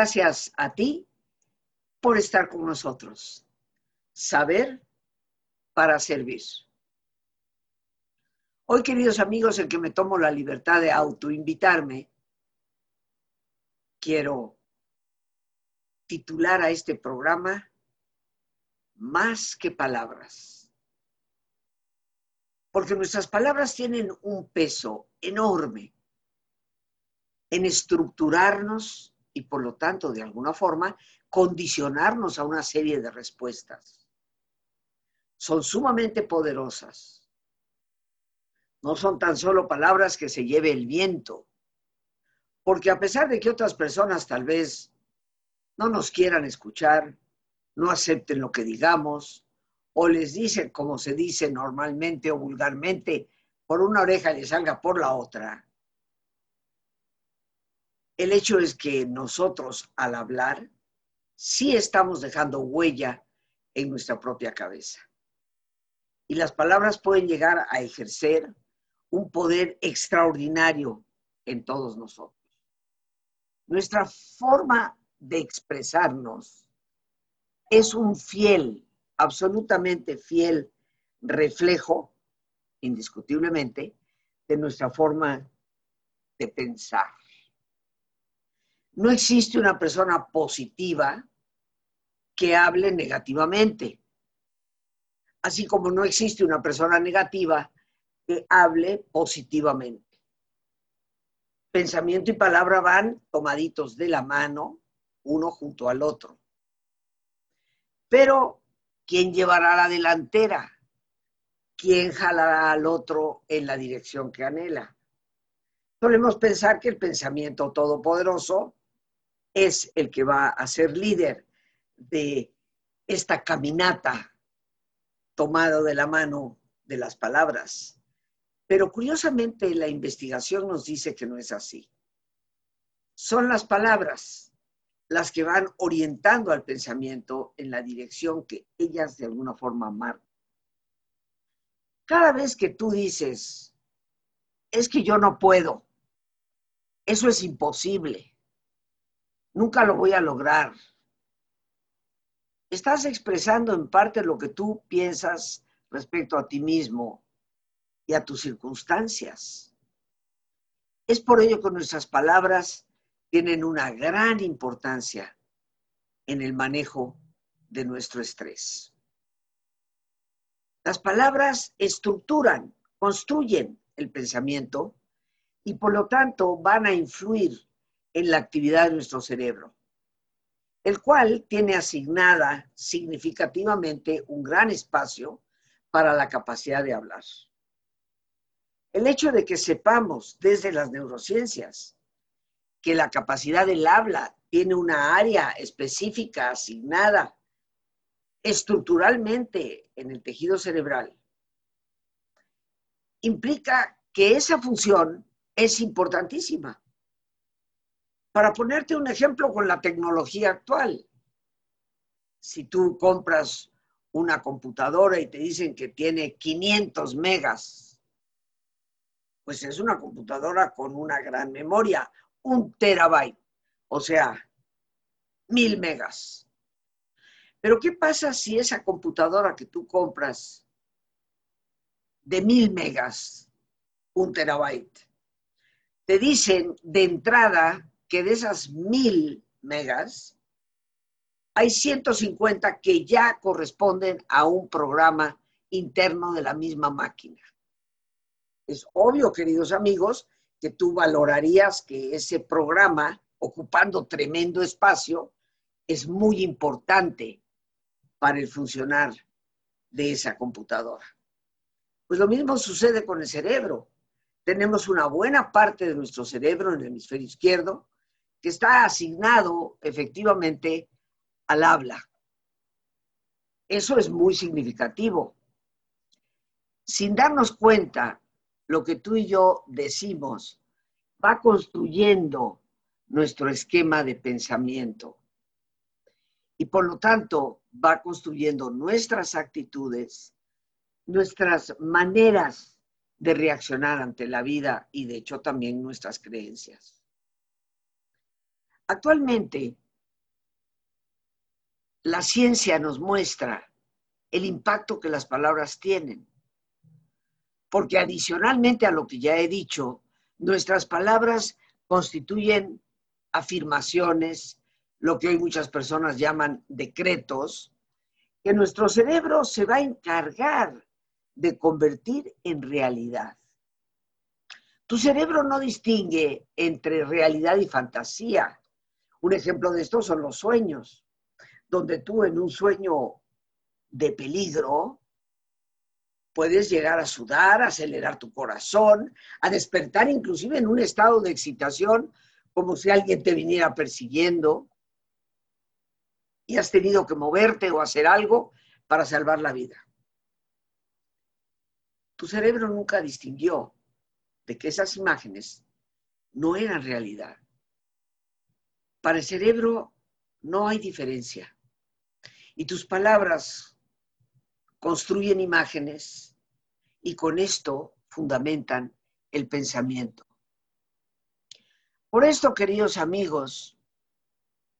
Gracias a ti por estar con nosotros. Saber para servir. Hoy, queridos amigos, el que me tomo la libertad de autoinvitarme, quiero titular a este programa Más que palabras. Porque nuestras palabras tienen un peso enorme en estructurarnos y por lo tanto, de alguna forma, condicionarnos a una serie de respuestas. Son sumamente poderosas. No son tan solo palabras que se lleve el viento, porque a pesar de que otras personas tal vez no nos quieran escuchar, no acepten lo que digamos, o les dicen como se dice normalmente o vulgarmente, por una oreja les salga por la otra, el hecho es que nosotros al hablar sí estamos dejando huella en nuestra propia cabeza. Y las palabras pueden llegar a ejercer un poder extraordinario en todos nosotros. Nuestra forma de expresarnos es un fiel, absolutamente fiel reflejo, indiscutiblemente, de nuestra forma de pensar. No existe una persona positiva que hable negativamente, así como no existe una persona negativa que hable positivamente. Pensamiento y palabra van tomaditos de la mano, uno junto al otro. Pero, ¿quién llevará la delantera? ¿Quién jalará al otro en la dirección que anhela? Solemos pensar que el pensamiento todopoderoso es el que va a ser líder de esta caminata tomado de la mano de las palabras. Pero curiosamente la investigación nos dice que no es así. Son las palabras las que van orientando al pensamiento en la dirección que ellas de alguna forma marcan. Cada vez que tú dices, es que yo no puedo, eso es imposible, nunca lo voy a lograr. Estás expresando en parte lo que tú piensas respecto a ti mismo y a tus circunstancias. Es por ello que nuestras palabras tienen una gran importancia en el manejo de nuestro estrés. Las palabras estructuran, construyen el pensamiento y por lo tanto van a influir en la actividad de nuestro cerebro, el cual tiene asignada significativamente un gran espacio para la capacidad de hablar. El hecho de que sepamos desde las neurociencias que la capacidad del habla tiene una área específica asignada estructuralmente en el tejido cerebral, implica que esa función es importantísima. Para ponerte un ejemplo con la tecnología actual, si tú compras una computadora y te dicen que tiene 500 megas, pues es una computadora con una gran memoria, un terabyte, o sea, mil megas. Pero ¿qué pasa si esa computadora que tú compras de mil megas, un terabyte, te dicen de entrada que de esas mil megas, hay 150 que ya corresponden a un programa interno de la misma máquina. Es obvio, queridos amigos, que tú valorarías que ese programa, ocupando tremendo espacio, es muy importante para el funcionar de esa computadora. Pues lo mismo sucede con el cerebro. Tenemos una buena parte de nuestro cerebro en el hemisferio izquierdo que está asignado efectivamente al habla. Eso es muy significativo. Sin darnos cuenta, lo que tú y yo decimos va construyendo nuestro esquema de pensamiento y por lo tanto va construyendo nuestras actitudes, nuestras maneras de reaccionar ante la vida y de hecho también nuestras creencias. Actualmente, la ciencia nos muestra el impacto que las palabras tienen, porque adicionalmente a lo que ya he dicho, nuestras palabras constituyen afirmaciones, lo que hoy muchas personas llaman decretos, que nuestro cerebro se va a encargar de convertir en realidad. Tu cerebro no distingue entre realidad y fantasía. Un ejemplo de esto son los sueños, donde tú en un sueño de peligro puedes llegar a sudar, a acelerar tu corazón, a despertar inclusive en un estado de excitación como si alguien te viniera persiguiendo y has tenido que moverte o hacer algo para salvar la vida. Tu cerebro nunca distinguió de que esas imágenes no eran realidad. Para el cerebro no hay diferencia. Y tus palabras construyen imágenes y con esto fundamentan el pensamiento. Por esto, queridos amigos,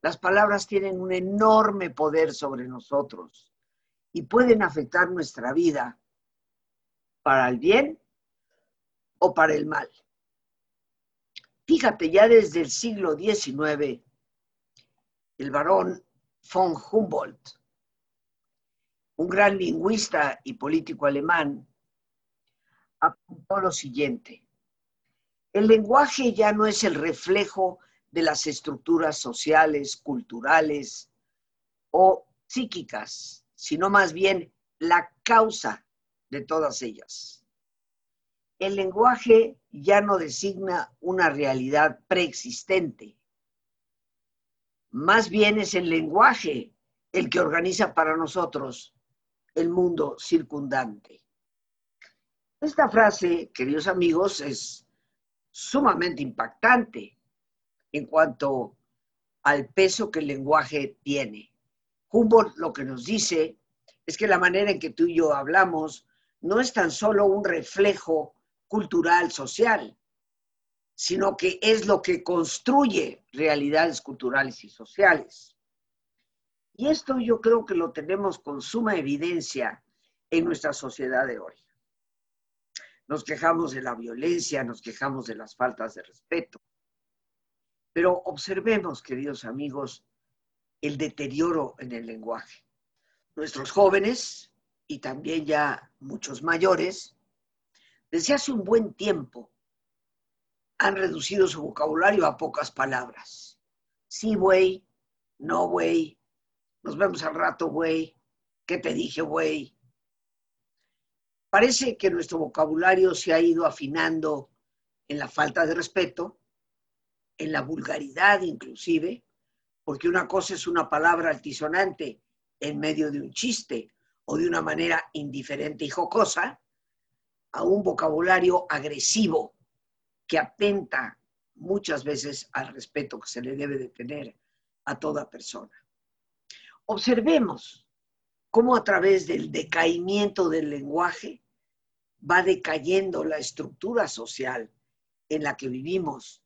las palabras tienen un enorme poder sobre nosotros y pueden afectar nuestra vida para el bien o para el mal. Fíjate, ya desde el siglo XIX, el varón von Humboldt, un gran lingüista y político alemán, apuntó lo siguiente. El lenguaje ya no es el reflejo de las estructuras sociales, culturales o psíquicas, sino más bien la causa de todas ellas. El lenguaje ya no designa una realidad preexistente. Más bien es el lenguaje el que organiza para nosotros el mundo circundante. Esta frase, queridos amigos, es sumamente impactante en cuanto al peso que el lenguaje tiene. Humboldt lo que nos dice es que la manera en que tú y yo hablamos no es tan solo un reflejo cultural, social, sino que es lo que construye realidades culturales y sociales. Y esto yo creo que lo tenemos con suma evidencia en nuestra sociedad de hoy. Nos quejamos de la violencia, nos quejamos de las faltas de respeto, pero observemos, queridos amigos, el deterioro en el lenguaje. Nuestros jóvenes y también ya muchos mayores, desde hace un buen tiempo han reducido su vocabulario a pocas palabras. Sí, güey, no, güey, nos vemos al rato, güey, ¿qué te dije, güey? Parece que nuestro vocabulario se ha ido afinando en la falta de respeto en la vulgaridad inclusive, porque una cosa es una palabra altisonante en medio de un chiste o de una manera indiferente y jocosa, a un vocabulario agresivo que atenta muchas veces al respeto que se le debe de tener a toda persona. Observemos cómo a través del decaimiento del lenguaje va decayendo la estructura social en la que vivimos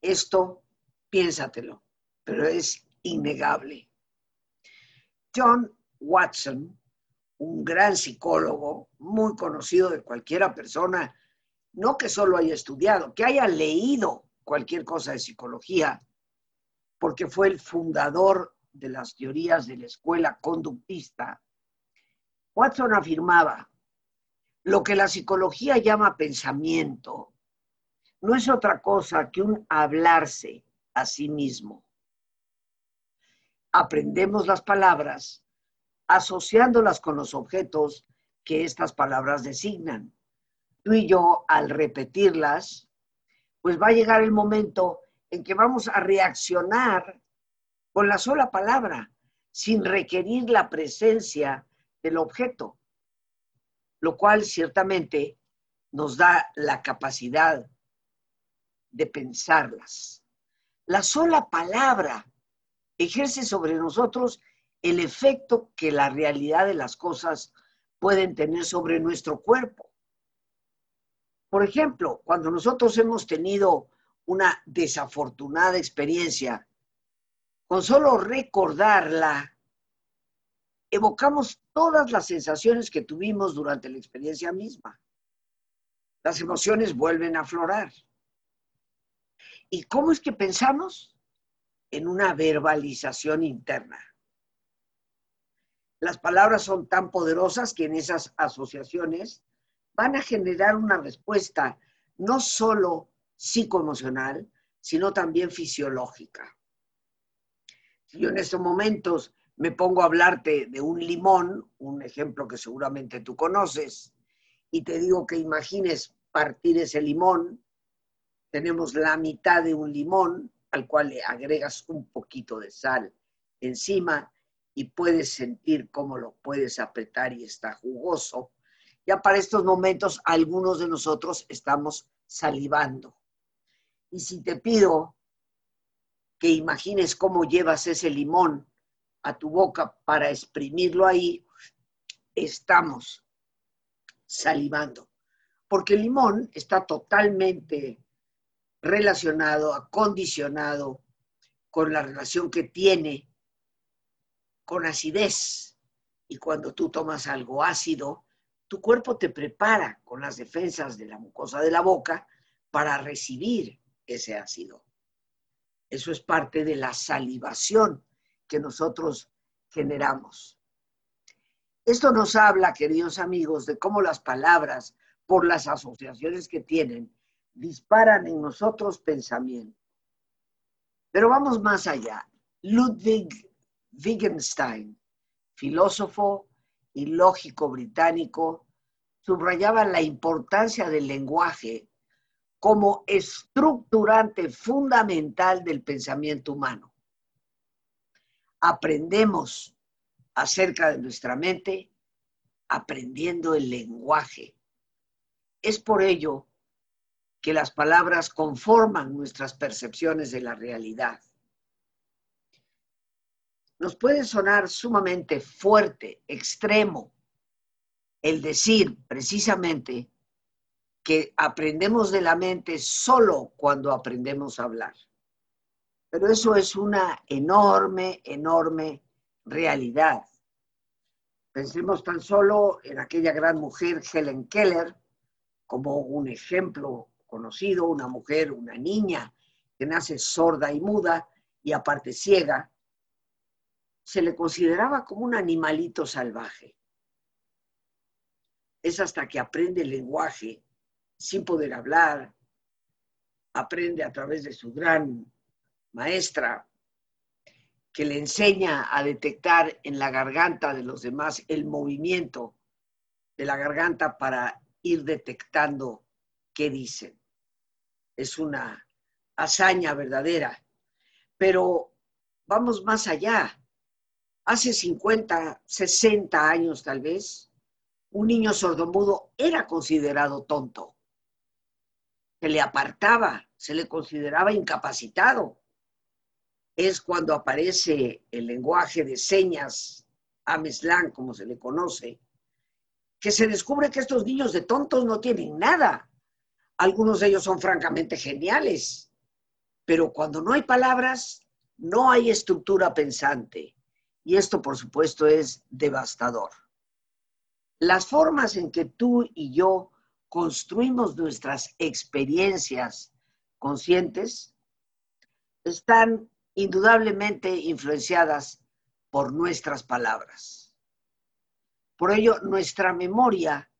esto, piénsatelo, pero es innegable. John Watson, un gran psicólogo, muy conocido de cualquiera persona, no que solo haya estudiado, que haya leído cualquier cosa de psicología, porque fue el fundador de las teorías de la escuela conductista, Watson afirmaba, lo que la psicología llama pensamiento no es otra cosa que un hablarse a sí mismo. Aprendemos las palabras asociándolas con los objetos que estas palabras designan. Tú y yo, al repetirlas, pues va a llegar el momento en que vamos a reaccionar con la sola palabra, sin requerir la presencia del objeto, lo cual ciertamente nos da la capacidad de pensarlas. La sola palabra ejerce sobre nosotros el efecto que la realidad de las cosas pueden tener sobre nuestro cuerpo. Por ejemplo, cuando nosotros hemos tenido una desafortunada experiencia con solo recordarla, evocamos todas las sensaciones que tuvimos durante la experiencia misma. Las emociones vuelven a aflorar. ¿Y cómo es que pensamos? En una verbalización interna. Las palabras son tan poderosas que en esas asociaciones van a generar una respuesta no solo psicoemocional, sino también fisiológica. Si yo en estos momentos me pongo a hablarte de un limón, un ejemplo que seguramente tú conoces, y te digo que imagines partir ese limón, tenemos la mitad de un limón al cual le agregas un poquito de sal encima y puedes sentir cómo lo puedes apretar y está jugoso. Ya para estos momentos algunos de nosotros estamos salivando. Y si te pido que imagines cómo llevas ese limón a tu boca para exprimirlo ahí, estamos salivando. Porque el limón está totalmente relacionado, acondicionado con la relación que tiene con acidez. Y cuando tú tomas algo ácido, tu cuerpo te prepara con las defensas de la mucosa de la boca para recibir ese ácido. Eso es parte de la salivación que nosotros generamos. Esto nos habla, queridos amigos, de cómo las palabras, por las asociaciones que tienen, disparan en nosotros pensamiento. Pero vamos más allá. Ludwig Wittgenstein, filósofo y lógico británico, subrayaba la importancia del lenguaje como estructurante fundamental del pensamiento humano. Aprendemos acerca de nuestra mente aprendiendo el lenguaje. Es por ello que las palabras conforman nuestras percepciones de la realidad nos puede sonar sumamente fuerte, extremo, el decir precisamente que aprendemos de la mente solo cuando aprendemos a hablar. Pero eso es una enorme, enorme realidad. Pensemos tan solo en aquella gran mujer, Helen Keller, como un ejemplo conocido, una mujer, una niña que nace sorda y muda y aparte ciega, se le consideraba como un animalito salvaje. Es hasta que aprende el lenguaje sin poder hablar, aprende a través de su gran maestra, que le enseña a detectar en la garganta de los demás el movimiento de la garganta para ir detectando qué dicen. Es una hazaña verdadera. Pero vamos más allá hace 50, 60 años tal vez, un niño sordomudo era considerado tonto. Se le apartaba, se le consideraba incapacitado. Es cuando aparece el lenguaje de señas, Ameslan, como se le conoce, que se descubre que estos niños de tontos no tienen nada. Algunos de ellos son francamente geniales, pero cuando no hay palabras, no hay estructura pensante. Y esto, por supuesto, es devastador. Las formas en que tú y yo construimos nuestras experiencias conscientes están indudablemente influenciadas por nuestras palabras. Por ello, nuestra memoria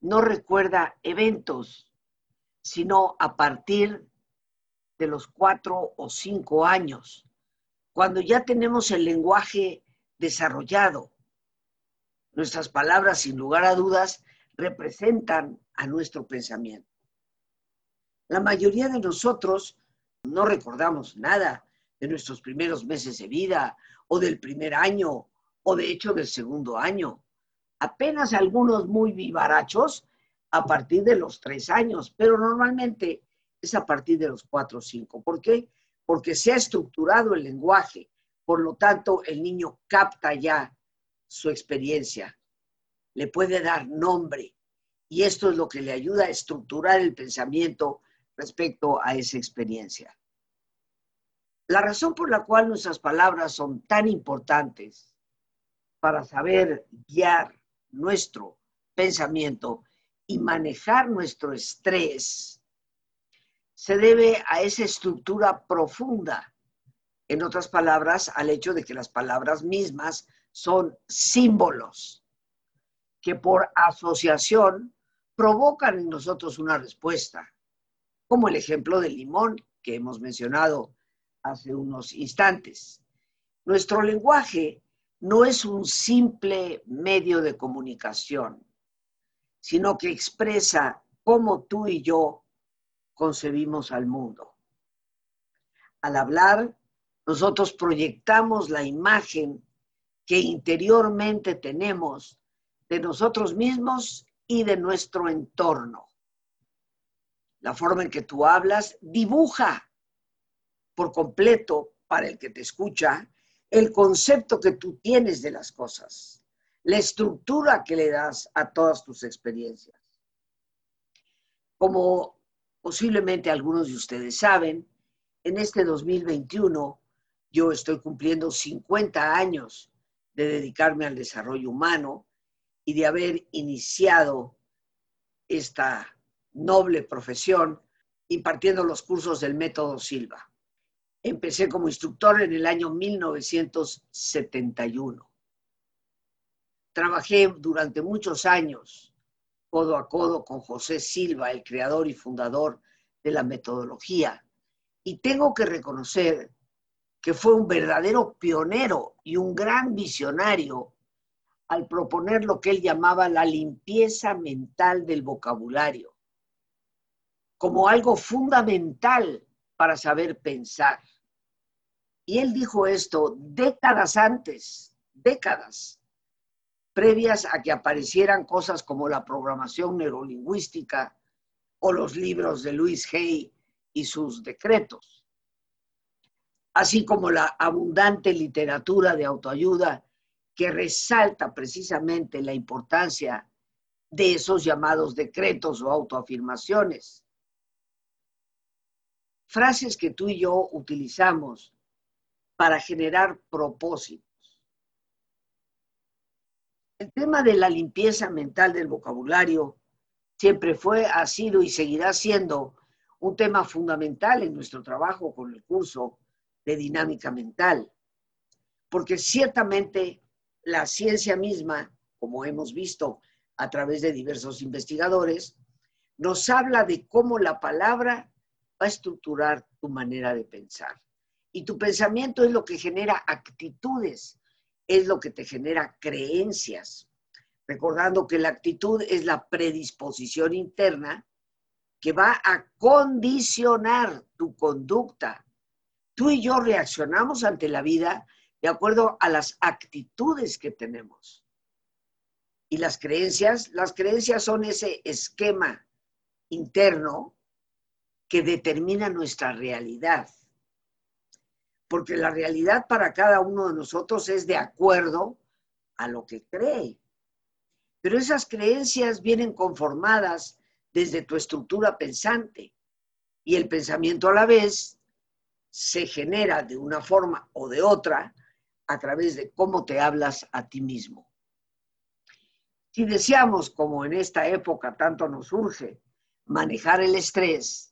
no recuerda eventos, sino a partir de los cuatro o cinco años cuando ya tenemos el lenguaje desarrollado. Nuestras palabras, sin lugar a dudas, representan a nuestro pensamiento. La mayoría de nosotros no recordamos nada de nuestros primeros meses de vida o del primer año o de hecho del segundo año. Apenas algunos muy vivarachos a partir de los tres años, pero normalmente es a partir de los cuatro o cinco. ¿Por qué? Porque se ha estructurado el lenguaje, por lo tanto el niño capta ya su experiencia, le puede dar nombre y esto es lo que le ayuda a estructurar el pensamiento respecto a esa experiencia. La razón por la cual nuestras palabras son tan importantes para saber guiar nuestro pensamiento y manejar nuestro estrés se debe a esa estructura profunda. En otras palabras, al hecho de que las palabras mismas son símbolos que por asociación provocan en nosotros una respuesta, como el ejemplo del limón que hemos mencionado hace unos instantes. Nuestro lenguaje no es un simple medio de comunicación, sino que expresa cómo tú y yo concebimos al mundo. Al hablar, nosotros proyectamos la imagen que interiormente tenemos de nosotros mismos y de nuestro entorno. La forma en que tú hablas dibuja por completo para el que te escucha el concepto que tú tienes de las cosas, la estructura que le das a todas tus experiencias. Como posiblemente algunos de ustedes saben, en este 2021 yo estoy cumpliendo 50 años de dedicarme al desarrollo humano y de haber iniciado esta noble profesión impartiendo los cursos del método Silva. Empecé como instructor en el año 1971. Trabajé durante muchos años codo a codo con José Silva, el creador y fundador de la metodología. Y tengo que reconocer que fue un verdadero pionero y un gran visionario al proponer lo que él llamaba la limpieza mental del vocabulario, como algo fundamental para saber pensar. Y él dijo esto décadas antes, décadas, previas a que aparecieran cosas como la programación neurolingüística o los libros de Louis Hay y sus decretos, así como la abundante literatura de autoayuda que resalta precisamente la importancia de esos llamados decretos o autoafirmaciones. Frases que tú y yo utilizamos para generar propósitos. El tema de la limpieza mental del vocabulario siempre fue, ha sido y seguirá siendo un tema fundamental en nuestro trabajo con el curso de dinámica mental, porque ciertamente la ciencia misma, como hemos visto a través de diversos investigadores, nos habla de cómo la palabra va a estructurar tu manera de pensar. Y tu pensamiento es lo que genera actitudes, es lo que te genera creencias. Recordando que la actitud es la predisposición interna que va a condicionar tu conducta. Tú y yo reaccionamos ante la vida de acuerdo a las actitudes que tenemos. Y las creencias, las creencias son ese esquema interno que determina nuestra realidad. Porque la realidad para cada uno de nosotros es de acuerdo a lo que cree. Pero esas creencias vienen conformadas desde tu estructura pensante y el pensamiento a la vez se genera de una forma o de otra a través de cómo te hablas a ti mismo. Si deseamos, como en esta época tanto nos urge, manejar el estrés,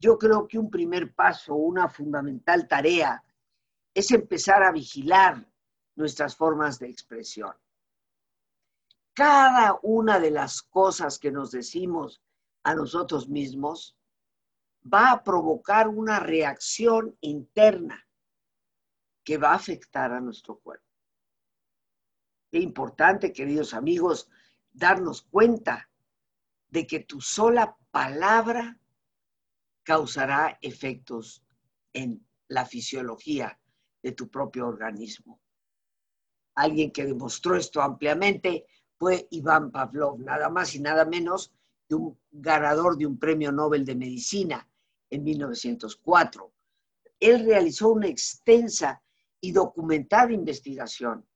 yo creo que un primer paso, una fundamental tarea, es empezar a vigilar nuestras formas de expresión. Cada una de las cosas que nos decimos a nosotros mismos va a provocar una reacción interna que va a afectar a nuestro cuerpo. Qué importante, queridos amigos, darnos cuenta de que tu sola palabra causará efectos en la fisiología de tu propio organismo. Alguien que demostró esto ampliamente fue Iván Pavlov, nada más y nada menos que un ganador de un premio Nobel de Medicina en 1904. Él realizó una extensa y documentada investigación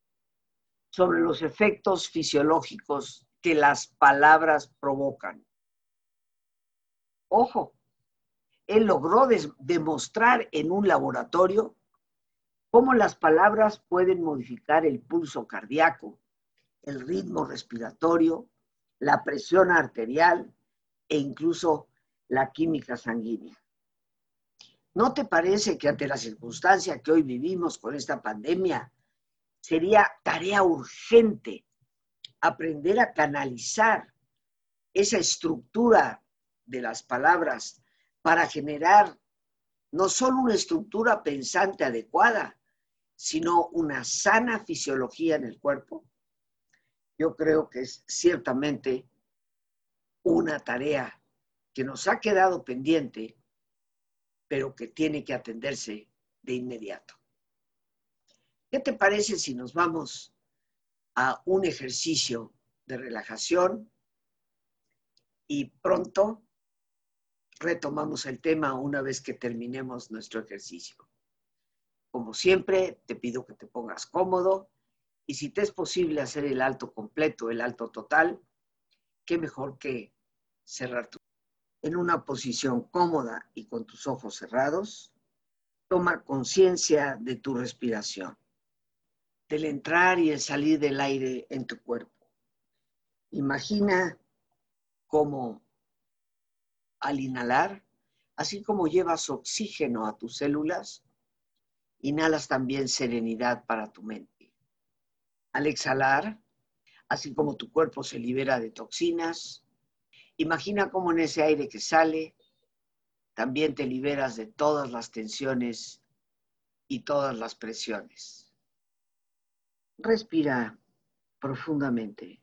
sobre los efectos fisiológicos que las palabras provocan. Ojo, él logró demostrar en un laboratorio cómo las palabras pueden modificar el pulso cardíaco, el ritmo respiratorio, la presión arterial e incluso la química sanguínea. ¿No te parece que ante la circunstancia que hoy vivimos con esta pandemia, sería tarea urgente aprender a canalizar esa estructura de las palabras para generar no solo una estructura pensante adecuada, sino una sana fisiología en el cuerpo? Yo creo que es ciertamente una tarea que nos ha quedado pendiente, pero que tiene que atenderse de inmediato. ¿Qué te parece si nos vamos a un ejercicio de relajación y pronto retomamos el tema una vez que terminemos nuestro ejercicio? Como siempre, te pido que te pongas cómodo y si te es posible hacer el alto completo, el alto total, qué mejor que cerrar tu en una posición cómoda y con tus ojos cerrados, toma conciencia de tu respiración, del entrar y el salir del aire en tu cuerpo. Imagina cómo al inhalar, así como llevas oxígeno a tus células, inhalas también serenidad para tu mente. Al exhalar, así como tu cuerpo se libera de toxinas, Imagina cómo en ese aire que sale también te liberas de todas las tensiones y todas las presiones. Respira profundamente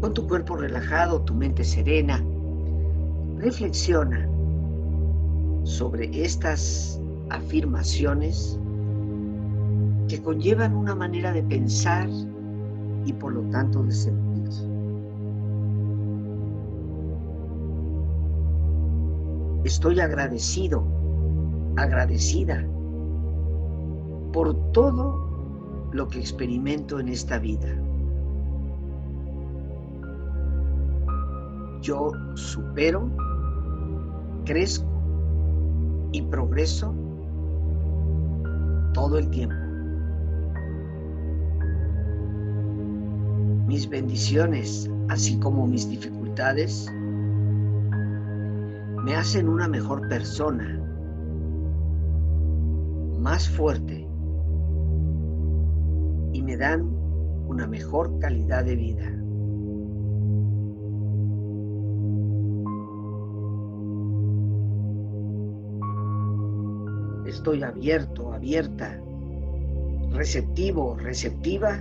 Con tu cuerpo relajado, tu mente serena, reflexiona sobre estas afirmaciones que conllevan una manera de pensar y por lo tanto de sentir. Estoy agradecido, agradecida por todo lo que experimento en esta vida. Yo supero, crezco y progreso todo el tiempo. Mis bendiciones, así como mis dificultades, me hacen una mejor persona, más fuerte y me dan una mejor calidad de vida. Estoy abierto, abierta, receptivo, receptiva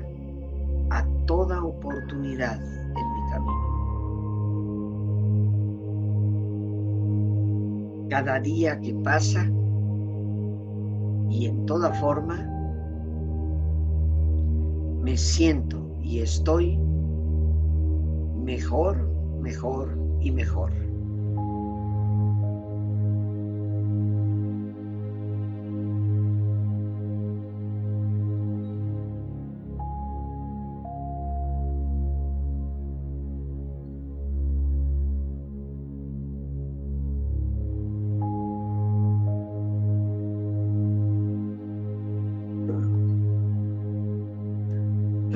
a toda oportunidad en mi camino. Cada día que pasa y en toda forma, me siento y estoy mejor, mejor y mejor.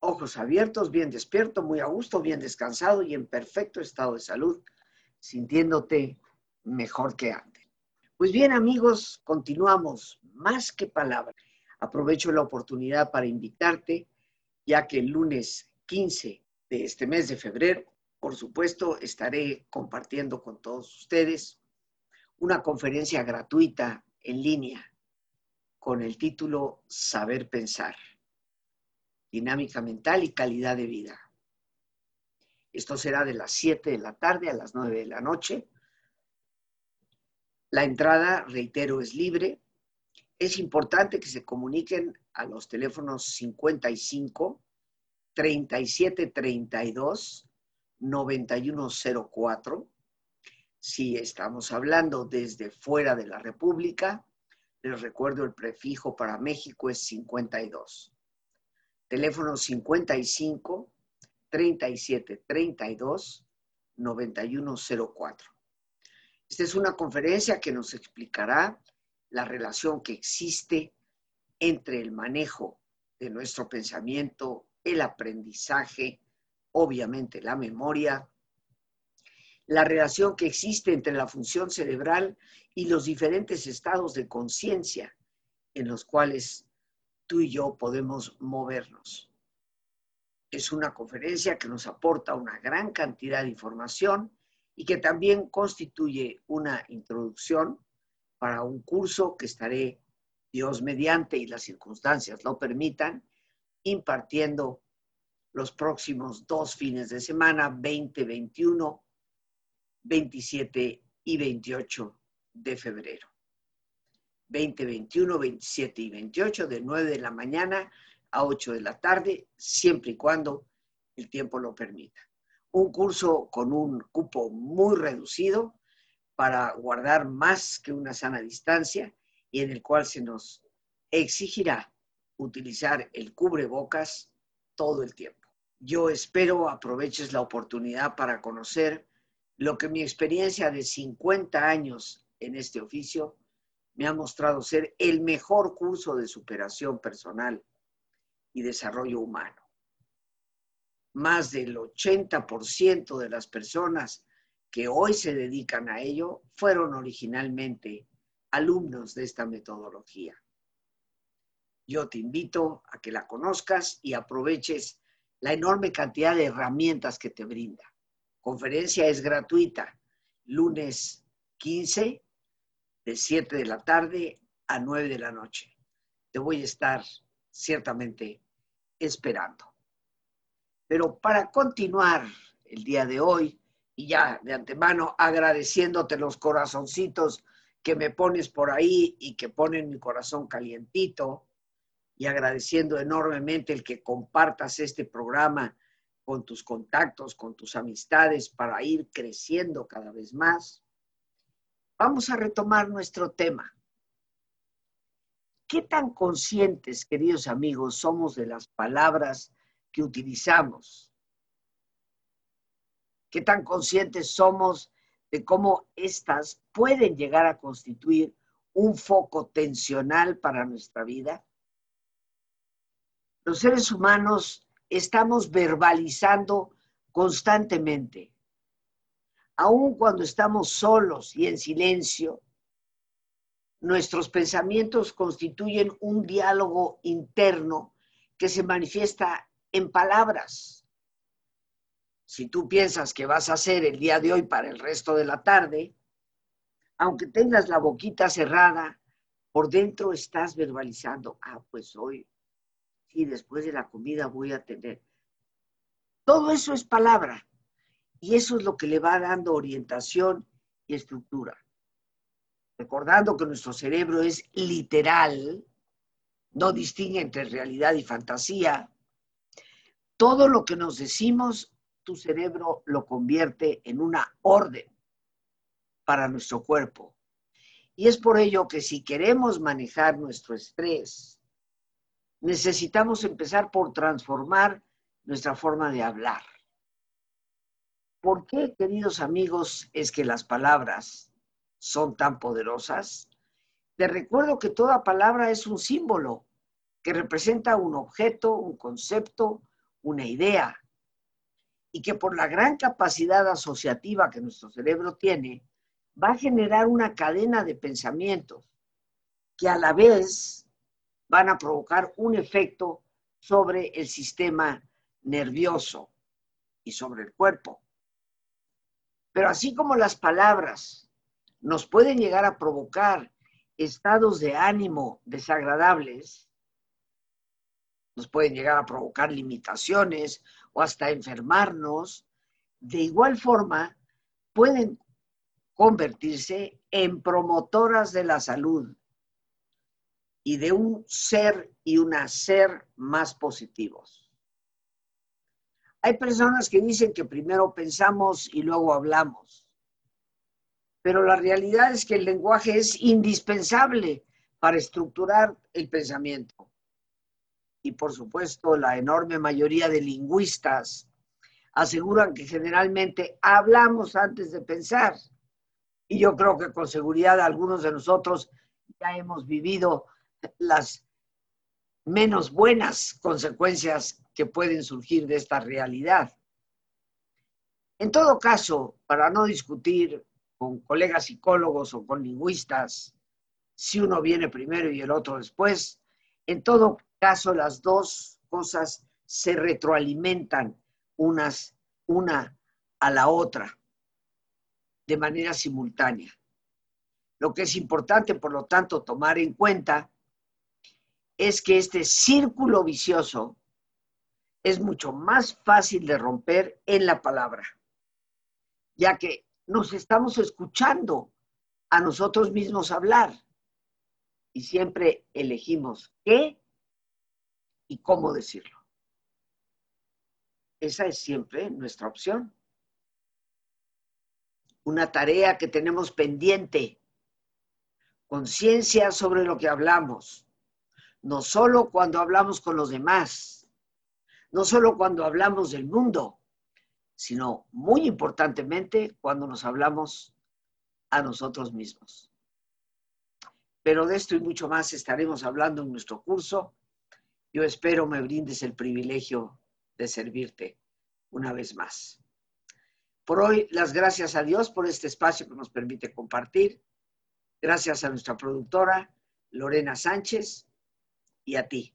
ojos abiertos, bien despierto, muy a gusto, bien descansado y en perfecto estado de salud, sintiéndote mejor que antes. Pues bien amigos, continuamos más que palabras. Aprovecho la oportunidad para invitarte, ya que el lunes 15 de este mes de febrero, por supuesto, estaré compartiendo con todos ustedes una conferencia gratuita en línea con el título Saber Pensar dinámica mental y calidad de vida. Esto será de las 7 de la tarde a las 9 de la noche. La entrada, reitero, es libre. Es importante que se comuniquen a los teléfonos 55 37 32 9104. Si estamos hablando desde fuera de la República, les recuerdo el prefijo para México es 52. Teléfono 55 37 32 9104. Esta es una conferencia que nos explicará la relación que existe entre el manejo de nuestro pensamiento, el aprendizaje, obviamente la memoria, la relación que existe entre la función cerebral y los diferentes estados de conciencia en los cuales tú y yo podemos movernos. Es una conferencia que nos aporta una gran cantidad de información y que también constituye una introducción para un curso que estaré, Dios mediante y las circunstancias lo permitan, impartiendo los próximos dos fines de semana, 20, 21, 27 y 28 de febrero. 20, 21, 27 y 28 de 9 de la mañana a 8 de la tarde, siempre y cuando el tiempo lo permita. Un curso con un cupo muy reducido para guardar más que una sana distancia y en el cual se nos exigirá utilizar el cubrebocas todo el tiempo. Yo espero aproveches la oportunidad para conocer lo que mi experiencia de 50 años en este oficio me ha mostrado ser el mejor curso de superación personal y desarrollo humano. Más del 80% de las personas que hoy se dedican a ello fueron originalmente alumnos de esta metodología. Yo te invito a que la conozcas y aproveches la enorme cantidad de herramientas que te brinda. Conferencia es gratuita, lunes 15 de 7 de la tarde a 9 de la noche. Te voy a estar ciertamente esperando. Pero para continuar el día de hoy, y ya de antemano agradeciéndote los corazoncitos que me pones por ahí y que ponen mi corazón calientito, y agradeciendo enormemente el que compartas este programa con tus contactos, con tus amistades para ir creciendo cada vez más. Vamos a retomar nuestro tema. ¿Qué tan conscientes, queridos amigos, somos de las palabras que utilizamos? ¿Qué tan conscientes somos de cómo éstas pueden llegar a constituir un foco tensional para nuestra vida? los seres humanos estamos verbalizando constantemente. Aun cuando estamos solos y en silencio, nuestros pensamientos constituyen un diálogo interno que se manifiesta en palabras. Si tú piensas que vas a hacer el día de hoy para el resto de la tarde, aunque tengas la boquita cerrada, por dentro estás verbalizando, ah, pues hoy y después de la comida voy a tener. Todo eso es palabra y eso es lo que le va dando orientación y estructura. Recordando que nuestro cerebro es literal, no distingue entre realidad y fantasía. Todo lo que nos decimos, tu cerebro lo convierte en una orden para nuestro cuerpo. Y es por ello que si queremos manejar nuestro estrés, necesitamos empezar por transformar nuestra forma de hablar. ¿Por qué, queridos amigos, es que las palabras son tan poderosas? Te recuerdo que toda palabra es un símbolo que representa un objeto, un concepto, una idea, y que por la gran capacidad asociativa que nuestro cerebro tiene, va a generar una cadena de pensamientos que a la vez van a provocar un efecto sobre el sistema nervioso y sobre el cuerpo. Pero así como las palabras nos pueden llegar a provocar estados de ánimo desagradables, nos pueden llegar a provocar limitaciones o hasta enfermarnos, de igual forma pueden convertirse en promotoras de la salud y de un ser y un hacer más positivos. Hay personas que dicen que primero pensamos y luego hablamos, pero la realidad es que el lenguaje es indispensable para estructurar el pensamiento. Y por supuesto, la enorme mayoría de lingüistas aseguran que generalmente hablamos antes de pensar. Y yo creo que con seguridad algunos de nosotros ya hemos vivido las menos buenas consecuencias que pueden surgir de esta realidad. En todo caso, para no discutir con colegas psicólogos o con lingüistas si uno viene primero y el otro después, en todo caso las dos cosas se retroalimentan unas, una a la otra de manera simultánea. Lo que es importante, por lo tanto, tomar en cuenta es que este círculo vicioso es mucho más fácil de romper en la palabra, ya que nos estamos escuchando a nosotros mismos hablar y siempre elegimos qué y cómo decirlo. Esa es siempre nuestra opción. Una tarea que tenemos pendiente, conciencia sobre lo que hablamos, no solo cuando hablamos con los demás, no solo cuando hablamos del mundo, sino muy importantemente cuando nos hablamos a nosotros mismos. Pero de esto y mucho más estaremos hablando en nuestro curso. Yo espero me brindes el privilegio de servirte una vez más. Por hoy, las gracias a Dios por este espacio que nos permite compartir. Gracias a nuestra productora, Lorena Sánchez y a ti,